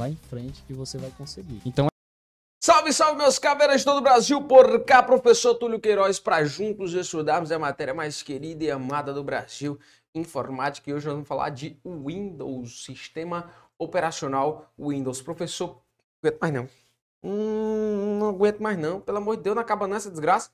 vai em frente que você vai conseguir. Então Salve, salve, meus caveiras de todo o Brasil, por cá, professor Túlio Queiroz, para juntos estudarmos a matéria mais querida e amada do Brasil, informática, e hoje nós vamos falar de Windows, sistema operacional Windows. Professor, não aguento mais não. Hum, não aguento mais não, pelo amor de Deus, não acaba nessa desgraça.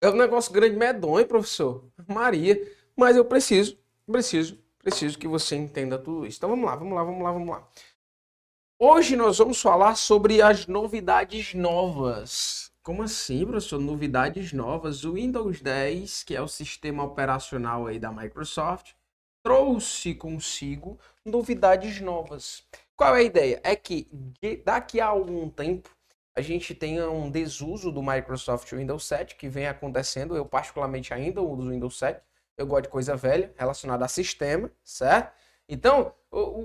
É um negócio grande, medonho, professor. Maria, mas eu preciso, preciso, preciso que você entenda tudo isso. Então vamos lá, vamos lá, vamos lá, vamos lá. Hoje nós vamos falar sobre as novidades novas. Como assim, professor? Novidades novas. O Windows 10, que é o sistema operacional aí da Microsoft, trouxe consigo novidades novas. Qual é a ideia? É que daqui a algum tempo a gente tenha um desuso do Microsoft Windows 7 que vem acontecendo. Eu particularmente ainda uso o Windows 7. Eu gosto de coisa velha relacionada a sistema, certo? Então,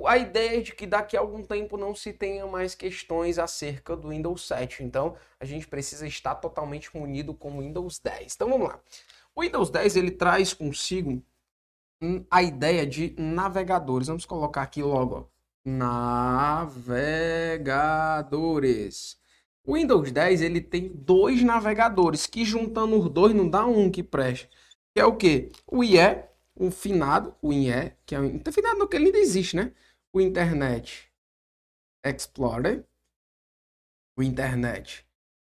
a ideia é de que daqui a algum tempo não se tenha mais questões acerca do Windows 7. Então, a gente precisa estar totalmente munido com o Windows 10. Então, vamos lá. O Windows 10 ele traz consigo a ideia de navegadores. Vamos colocar aqui logo, navegadores. O Windows 10 ele tem dois navegadores que juntando os dois não dá um que preste. Que é o que? O IE o finado, o IE, que é então, finado que ele ainda existe, né? O Internet Explorer, o Internet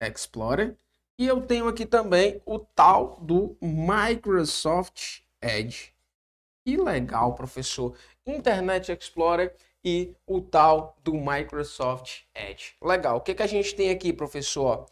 Explorer, e eu tenho aqui também o tal do Microsoft Edge. Que legal, professor. Internet Explorer e o tal do Microsoft Edge. Legal. O que, que a gente tem aqui, professor?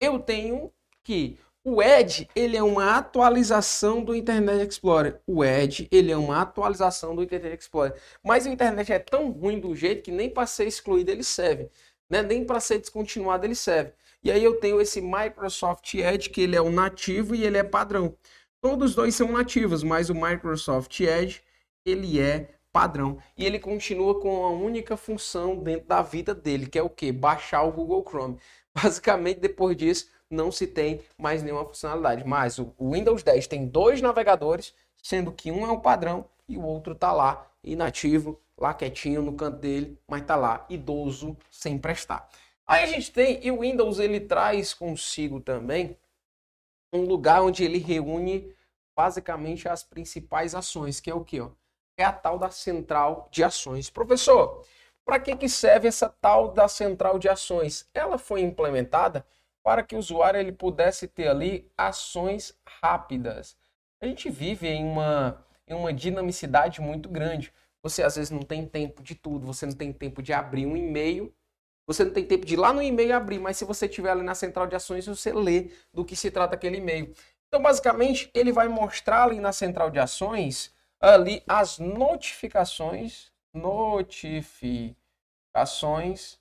Eu tenho que o Edge, ele é uma atualização do Internet Explorer. O Edge, ele é uma atualização do Internet Explorer. Mas o Internet é tão ruim do jeito que nem para ser excluído ele serve. Né? Nem para ser descontinuado ele serve. E aí eu tenho esse Microsoft Edge, que ele é o nativo e ele é padrão. Todos dois são nativos, mas o Microsoft Edge, ele é padrão. E ele continua com a única função dentro da vida dele, que é o que? Baixar o Google Chrome. Basicamente, depois disso, não se tem mais nenhuma funcionalidade. Mas o Windows 10 tem dois navegadores, sendo que um é o padrão e o outro está lá inativo, lá quietinho no canto dele, mas está lá idoso, sem prestar. Aí a gente tem, e o Windows ele traz consigo também um lugar onde ele reúne basicamente as principais ações, que é o que? É a tal da central de ações. Professor, para que, que serve essa tal da central de ações? Ela foi implementada para que o usuário ele pudesse ter ali ações rápidas. A gente vive em uma, em uma dinamicidade muito grande. Você às vezes não tem tempo de tudo, você não tem tempo de abrir um e-mail, você não tem tempo de ir lá no e-mail abrir, mas se você estiver ali na central de ações, você lê do que se trata aquele e-mail. Então, basicamente, ele vai mostrar ali na central de ações ali as notificações, notificações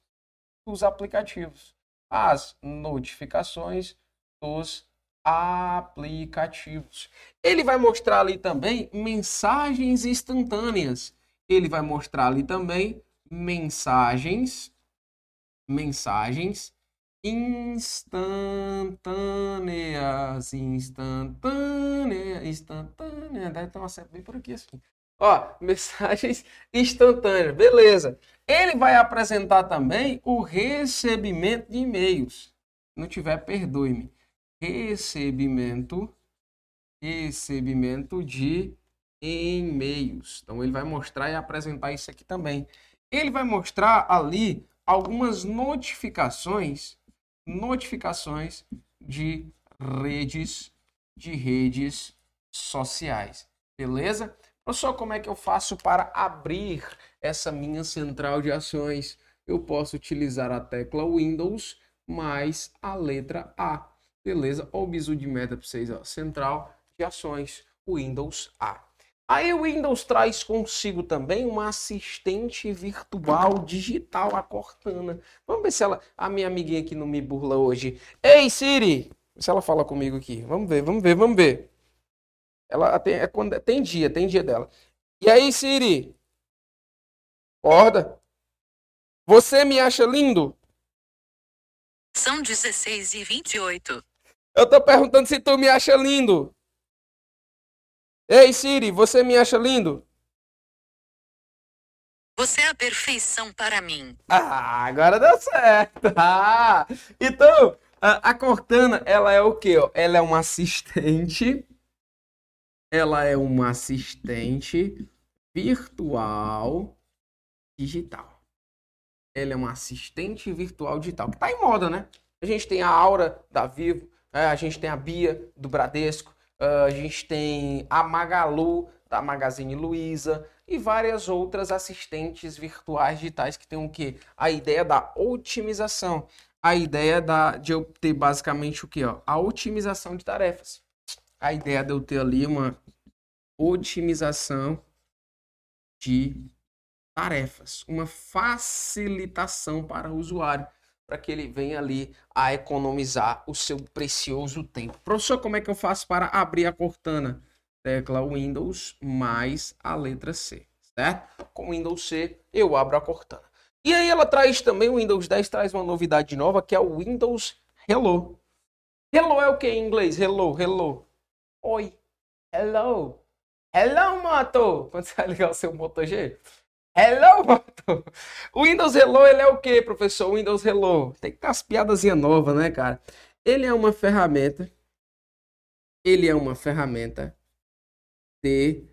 dos aplicativos as notificações dos aplicativos. Ele vai mostrar ali também mensagens instantâneas. Ele vai mostrar ali também mensagens mensagens instantâneas, instantâneas, instantâneas, deve ter uma certa bem por aqui assim. Ó, mensagens instantâneas, beleza. Ele vai apresentar também o recebimento de e-mails. Não tiver, perdoe-me. Recebimento, recebimento de e-mails. Então ele vai mostrar e apresentar isso aqui também. Ele vai mostrar ali algumas notificações, notificações de redes, de redes sociais. Beleza? Professor, como é que eu faço para abrir essa minha central de ações? Eu posso utilizar a tecla Windows mais a letra A. Beleza? Olha o bisu de meta para vocês. Ó. Central de ações, Windows A. Aí o Windows traz consigo também uma assistente virtual digital, a Cortana. Vamos ver se ela, a minha amiguinha aqui não me burla hoje. Ei Siri! Se ela fala comigo aqui. Vamos ver, vamos ver, vamos ver. Ela tem, é quando, tem dia, tem dia dela. E aí, Siri? Acorda. Você me acha lindo? São 16 e 28. Eu tô perguntando se tu me acha lindo. Ei, Siri, você me acha lindo? Você é a perfeição para mim. Ah, agora deu certo. Ah, então, a, a Cortana, ela é o quê? Ela é uma assistente. Ela é uma assistente virtual digital. Ela é uma assistente virtual digital, que tá em moda, né? A gente tem a Aura da Vivo, é, a gente tem a Bia do Bradesco, ah, a gente tem a Magalu da Magazine Luiza e várias outras assistentes virtuais digitais que tem o quê? A ideia da otimização, a ideia da, de eu ter basicamente o quê? Ó? A otimização de tarefas. A ideia de eu ter ali uma otimização de tarefas, uma facilitação para o usuário, para que ele venha ali a economizar o seu precioso tempo. Professor, como é que eu faço para abrir a Cortana? Tecla Windows mais a letra C, certo? Com Windows C eu abro a Cortana. E aí ela traz também, o Windows 10 traz uma novidade nova que é o Windows Hello. Hello é o que em inglês? Hello, hello. Oi. Hello. Hello, moto. Quando você vai ligar o seu Moto G? Hello, moto. O Windows Hello, ele é o que, professor? O Windows Hello. Tem que ter umas piadazinhas novas, né, cara? Ele é uma ferramenta. Ele é uma ferramenta de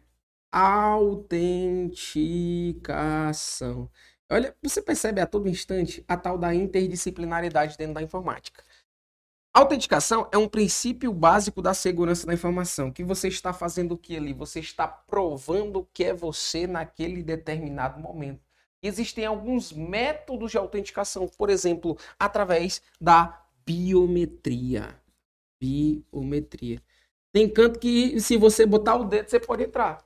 autenticação. Olha, você percebe a todo instante a tal da interdisciplinaridade dentro da informática. Autenticação é um princípio básico da segurança da informação. Que você está fazendo o que ali? Você está provando que é você naquele determinado momento. Existem alguns métodos de autenticação, por exemplo, através da biometria. Biometria. Tem canto que se você botar o dedo, você pode entrar.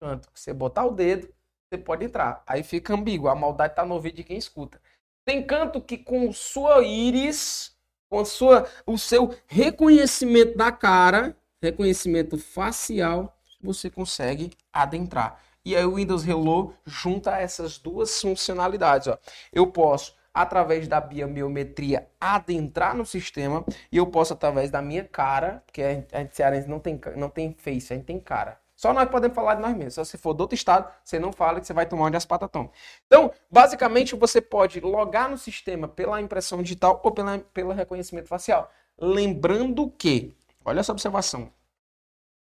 Canto que você botar o dedo, você pode entrar. Aí fica ambíguo, a maldade está no ouvido de quem escuta. Tem canto que com sua íris, com sua, o seu reconhecimento da cara, reconhecimento facial, você consegue adentrar. E aí o Windows Hello junta essas duas funcionalidades. Ó. Eu posso, através da biometria, adentrar no sistema e eu posso, através da minha cara, porque a gente, a gente não tem, não tem face, a gente tem cara. Só nós podemos falar de nós mesmos. Se você for do outro estado, você não fala que você vai tomar onde as patas tomam. Então, basicamente, você pode logar no sistema pela impressão digital ou pela, pelo reconhecimento facial. Lembrando que, olha essa observação,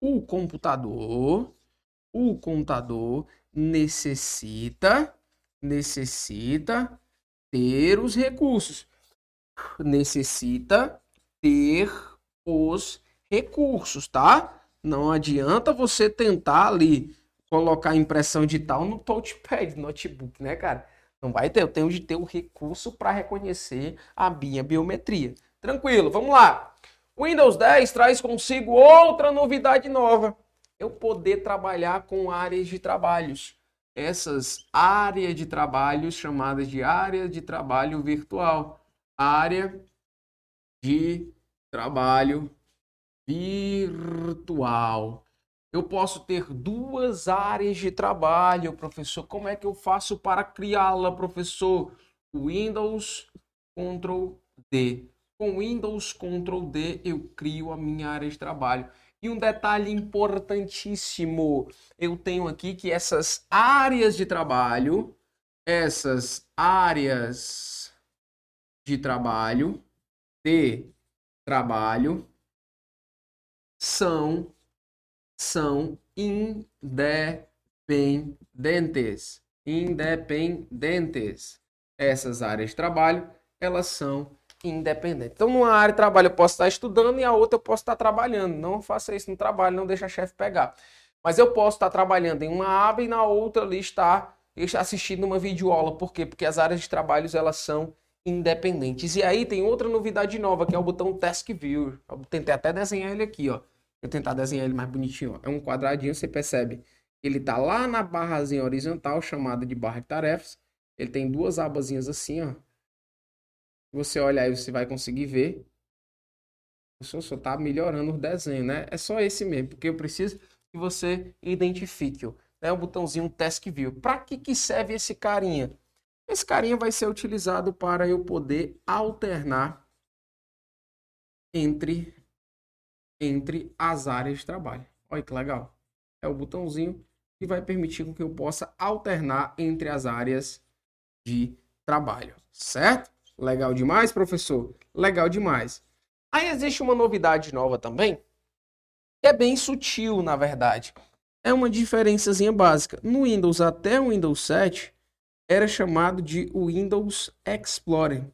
o computador, o computador necessita, necessita ter os recursos. Necessita ter os recursos, tá? Não adianta você tentar ali colocar impressão digital no touchpad, notebook, né, cara? Não vai ter, eu tenho de ter o recurso para reconhecer a minha biometria. Tranquilo, vamos lá. Windows 10 traz consigo outra novidade nova. Eu poder trabalhar com áreas de trabalhos. Essas áreas de trabalhos chamadas de área de trabalho virtual. Área de trabalho virtual. Eu posso ter duas áreas de trabalho, professor. Como é que eu faço para criá-la, professor? Windows Ctrl D. Com Windows Ctrl D eu crio a minha área de trabalho. E um detalhe importantíssimo, eu tenho aqui que essas áreas de trabalho, essas áreas de trabalho, de trabalho, são são independentes. Independentes. Essas áreas de trabalho, elas são independentes. Então, numa área de trabalho eu posso estar estudando e a outra eu posso estar trabalhando. Não faça isso no trabalho, não deixa a chefe pegar. Mas eu posso estar trabalhando em uma aba e na outra ali estar assistindo uma videoaula. Por quê? Porque as áreas de trabalho elas são independentes. E aí tem outra novidade nova, que é o botão Task Viewer. Eu tentei até desenhar ele aqui, ó. Eu tentar desenhar ele mais bonitinho. Ó. É um quadradinho, você percebe. Ele tá lá na barrazinha horizontal, chamada de barra de tarefas. Ele tem duas abazinhas assim, ó. Você olha aí, você vai conseguir ver. O senhor só tá melhorando o desenho, né? É só esse mesmo, porque eu preciso que você identifique, ó. É o botãozinho Task View. Para que, que serve esse carinha? Esse carinha vai ser utilizado para eu poder alternar entre entre as áreas de trabalho. Olha que legal. É o botãozinho e vai permitir que eu possa alternar entre as áreas de trabalho, certo? Legal demais, professor? Legal demais. Aí existe uma novidade nova também, que é bem sutil, na verdade. É uma diferençazinha básica. No Windows até o Windows 7 era chamado de Windows Explorer.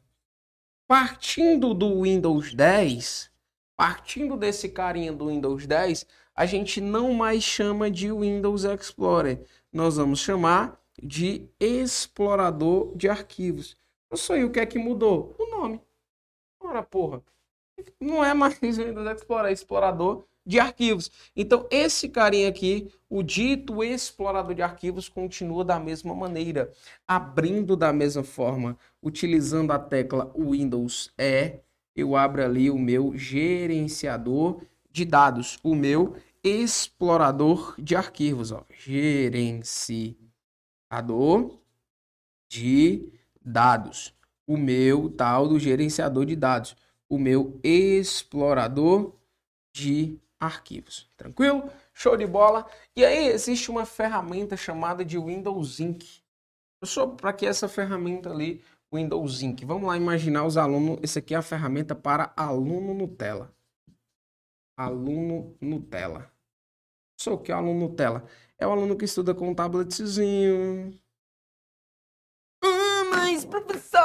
Partindo do Windows 10, partindo desse carinha do Windows 10, a gente não mais chama de Windows Explorer. Nós vamos chamar de explorador de arquivos. Não sou o que é que mudou? O nome. Ora, porra. Não é mais Windows Explorer, é explorador de arquivos. Então, esse carinha aqui, o dito explorador de arquivos, continua da mesma maneira, abrindo da mesma forma, utilizando a tecla Windows E, eu abro ali o meu gerenciador de dados, o meu explorador de arquivos, ó, gerenciador de dados, o meu tal do gerenciador de dados, o meu explorador de arquivos. Tranquilo? Show de bola. E aí existe uma ferramenta chamada de Windows Ink. Só para que essa ferramenta ali, Windows Ink. Vamos lá imaginar os alunos. Esse aqui é a ferramenta para aluno Nutella. Aluno Nutella. Sou que é o aluno Nutella? É o aluno que estuda com um tabletzinho. Ah, mas professor!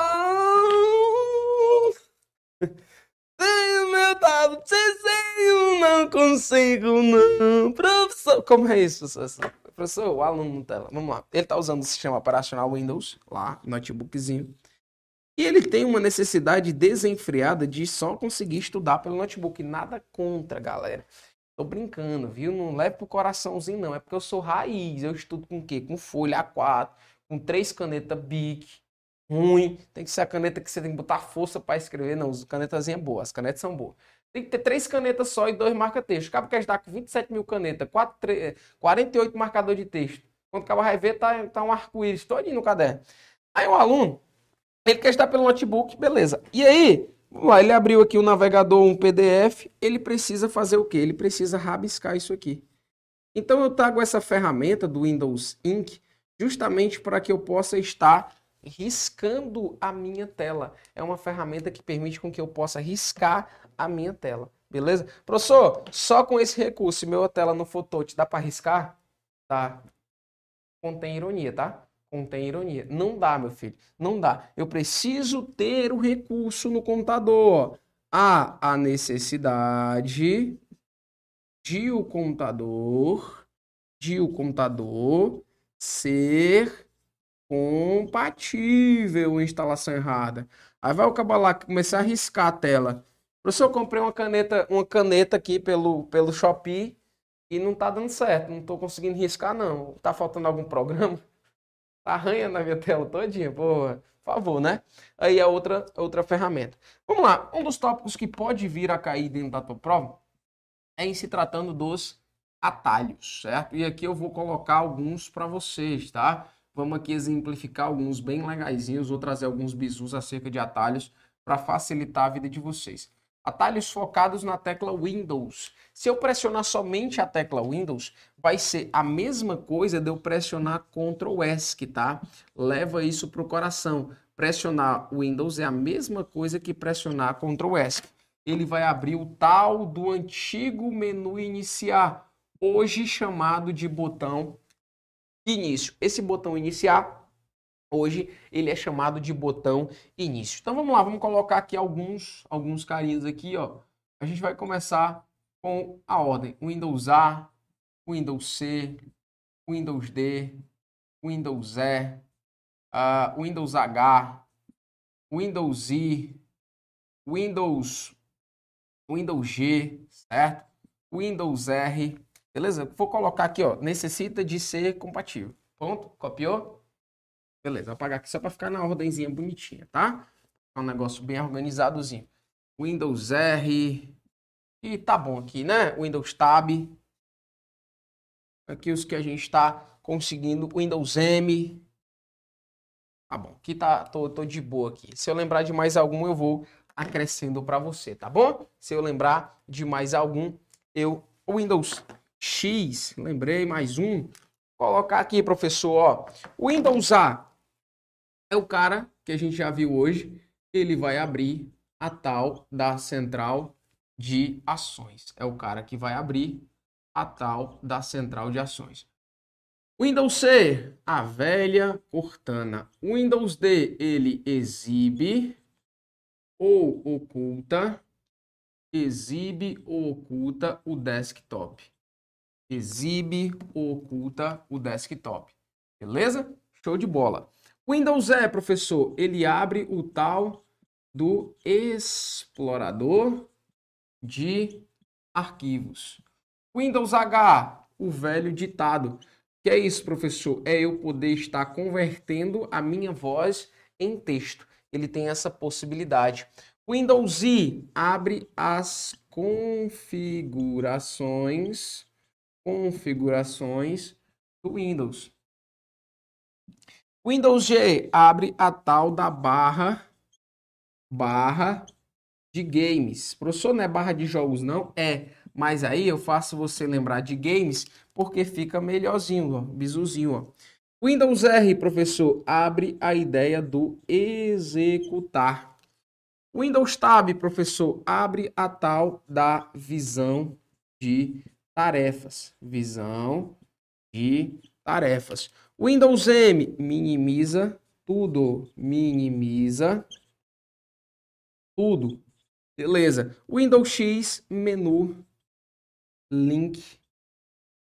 Tenho meu tabletzinho, não consigo não. Professor, como é isso, professor? Professor, o aluno Nutella. Vamos lá. Ele está usando o sistema operacional Windows, lá, notebookzinho. E ele tem uma necessidade desenfreada de só conseguir estudar pelo notebook. Nada contra, galera. Tô brincando, viu? Não leve pro coraçãozinho, não. É porque eu sou raiz. Eu estudo com o quê? Com folha A4, com três canetas Bic. Ruim. Tem que ser a caneta que você tem que botar força para escrever. Não, as canetazinhas boas. As canetas são boas. Tem que ter três canetas só e dois marca-texto. Acaba que a gente tá com 27 mil canetas, 4, 3, 48 marcador de texto. Quando acaba vai ver, tá, tá um arco-íris todinho no caderno. Aí o aluno, ele quer estar pelo notebook, beleza. E aí, Vamos lá, ele abriu aqui o navegador, um PDF, ele precisa fazer o quê? Ele precisa rabiscar isso aqui. Então eu trago essa ferramenta do Windows Ink justamente para que eu possa estar riscando a minha tela. É uma ferramenta que permite com que eu possa riscar a minha tela. Beleza? Professor, só com esse recurso, se meu tela não for touch, dá para riscar? Tá. Contém ironia, tá? Contém ironia. Não dá, meu filho. Não dá. Eu preciso ter o recurso no computador. Há a necessidade de o computador, de o computador ser compatível instalação errada. Aí vai o lá começar a riscar a tela. Professor, eu comprei uma caneta, uma caneta aqui pelo, pelo Shopee e não tá dando certo. Não tô conseguindo riscar, não. Tá faltando algum programa? Arranha na minha tela todinha, por favor, né? Aí é outra, outra ferramenta. Vamos lá, um dos tópicos que pode vir a cair dentro da tua prova é em se tratando dos atalhos, certo? E aqui eu vou colocar alguns para vocês, tá? Vamos aqui exemplificar alguns bem legaisinhos, vou trazer alguns bizus acerca de atalhos para facilitar a vida de vocês. Atalhos focados na tecla Windows. Se eu pressionar somente a tecla Windows, vai ser a mesma coisa de eu pressionar Ctrl tá? Leva isso para o coração. Pressionar Windows é a mesma coisa que pressionar Ctrl. Ele vai abrir o tal do antigo menu iniciar, hoje chamado de botão início. Esse botão iniciar Hoje ele é chamado de botão início. Então vamos lá, vamos colocar aqui alguns, alguns carinhos aqui, ó. A gente vai começar com a ordem: Windows A, Windows C, Windows D, Windows E, uh, Windows H, Windows I, Windows, Windows G, certo? Windows R, beleza? Vou colocar aqui, ó, necessita de ser compatível. Ponto? Copiou? Beleza, vou apagar aqui só para ficar na ordemzinha bonitinha, tá? Um negócio bem organizadozinho. Windows R. E tá bom aqui, né? Windows Tab. Aqui os que a gente está conseguindo. Windows M. Tá bom, aqui tá, tô, tô de boa aqui. Se eu lembrar de mais algum, eu vou acrescendo para você, tá bom? Se eu lembrar de mais algum, eu... Windows X, lembrei, mais um. colocar aqui, professor, ó. Windows A é o cara que a gente já viu hoje. Ele vai abrir a tal da central de ações. É o cara que vai abrir a tal da central de ações. Windows C, a velha Cortana. Windows D, ele exibe ou oculta, exibe ou oculta o desktop. Exibe ou oculta o desktop. Beleza? Show de bola. Windows E, professor, ele abre o tal do explorador de arquivos. Windows H, o velho ditado. Que é isso, professor? É eu poder estar convertendo a minha voz em texto. Ele tem essa possibilidade. Windows I abre as configurações configurações do Windows. Windows G abre a tal da barra barra de games. Professor, não é barra de jogos não? É, mas aí eu faço você lembrar de games porque fica melhorzinho, ó, bizuzinho, ó. Windows R, professor, abre a ideia do executar. Windows Tab, professor, abre a tal da visão de tarefas. Visão de tarefas. Windows M minimiza tudo, minimiza tudo. Beleza. Windows X menu link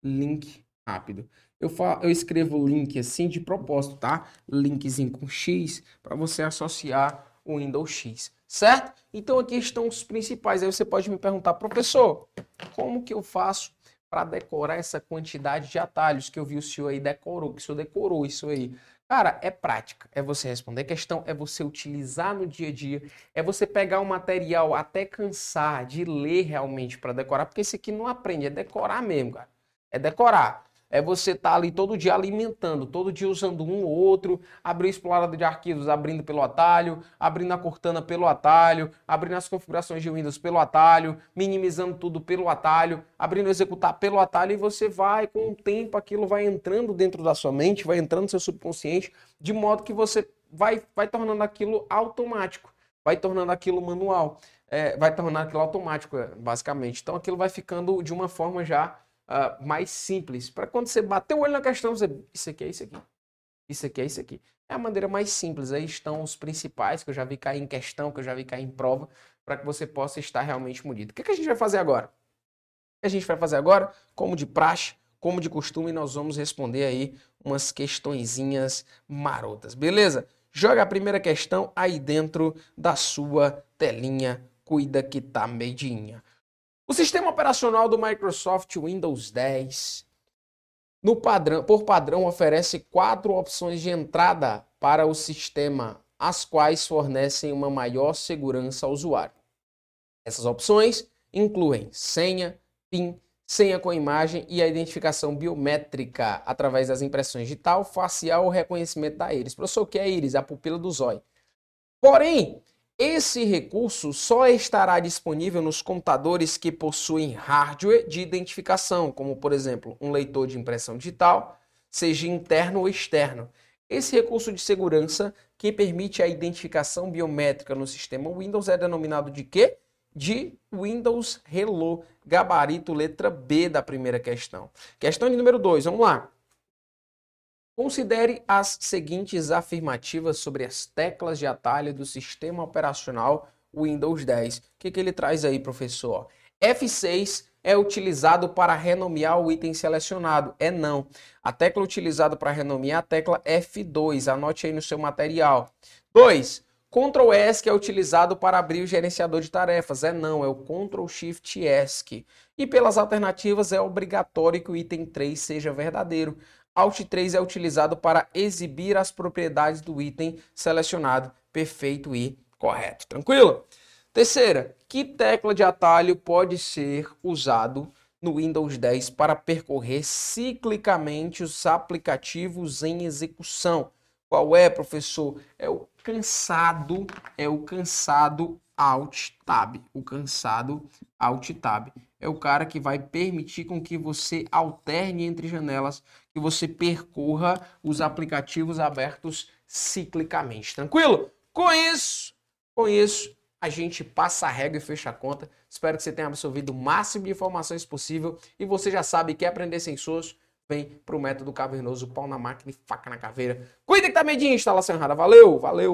link rápido. Eu, falo, eu escrevo link assim de propósito, tá? Linkzinho com X para você associar o Windows X, certo? Então aqui estão os principais. Aí você pode me perguntar, professor, como que eu faço para decorar essa quantidade de atalhos que eu vi o senhor aí decorou, que o senhor decorou isso aí? Cara, é prática, é você responder questão, é você utilizar no dia a dia, é você pegar o material até cansar de ler realmente para decorar, porque esse aqui não aprende, é decorar mesmo, cara. É decorar. É você estar tá ali todo dia alimentando, todo dia usando um ou outro, abrir explorador de arquivos abrindo pelo atalho, abrindo a Cortana pelo atalho, abrindo as configurações de Windows pelo atalho, minimizando tudo pelo atalho, abrindo executar pelo atalho e você vai, com o tempo, aquilo vai entrando dentro da sua mente, vai entrando no seu subconsciente, de modo que você vai, vai tornando aquilo automático, vai tornando aquilo manual, é, vai tornando aquilo automático, é, basicamente. Então aquilo vai ficando de uma forma já uh, mais simples. Para quando você bater o olho na questão, você. Isso aqui é isso aqui. Isso aqui é isso aqui. É a maneira mais simples. Aí estão os principais que eu já vi cair em questão, que eu já vi cair em prova, para que você possa estar realmente munido. O que, que a gente vai fazer agora? O que a gente vai fazer agora? Como de praxe, como de costume, nós vamos responder aí umas questõezinhas marotas, beleza? Joga a primeira questão aí dentro da sua telinha. Cuida que tá medinha. O sistema operacional do Microsoft Windows 10, no padrão, por padrão, oferece quatro opções de entrada para o sistema, as quais fornecem uma maior segurança ao usuário. Essas opções incluem senha, PIN, senha com imagem e a identificação biométrica através das impressões digital, facial ou reconhecimento da íris. Professor, o que é íris? A pupila do zóio. Porém, esse recurso só estará disponível nos computadores que possuem hardware de identificação, como por exemplo um leitor de impressão digital, seja interno ou externo. Esse recurso de segurança que permite a identificação biométrica no sistema Windows é denominado de quê? De Windows Hello, gabarito letra B da primeira questão. Questão de número 2, vamos lá. Considere as seguintes afirmativas sobre as teclas de atalho do sistema operacional Windows 10. O que, que ele traz aí, professor? F6 é utilizado para renomear o item selecionado. É não. A tecla utilizada para renomear é a tecla F2. Anote aí no seu material. 2. Ctrl ESC é utilizado para abrir o gerenciador de tarefas. É não, é o Ctrl Shift ESC. E pelas alternativas é obrigatório que o item 3 seja verdadeiro. Alt 3 é utilizado para exibir as propriedades do item selecionado. Perfeito e correto. Tranquilo? Terceira, que tecla de atalho pode ser usado no Windows 10 para percorrer ciclicamente os aplicativos em execução? Qual é, professor? É o cansado, é o cansado Alt Tab. O cansado Alt Tab. É o cara que vai permitir com que você alterne entre janelas, que você percorra os aplicativos abertos ciclicamente. Tranquilo? Com isso, com isso, a gente passa a regra e fecha a conta. Espero que você tenha absorvido o máximo de informações possível e você já sabe que aprender sem sensores vem para o método cavernoso, pau na máquina e faca na caveira. Cuida que tá medinho, instalação errada. Valeu, valeu.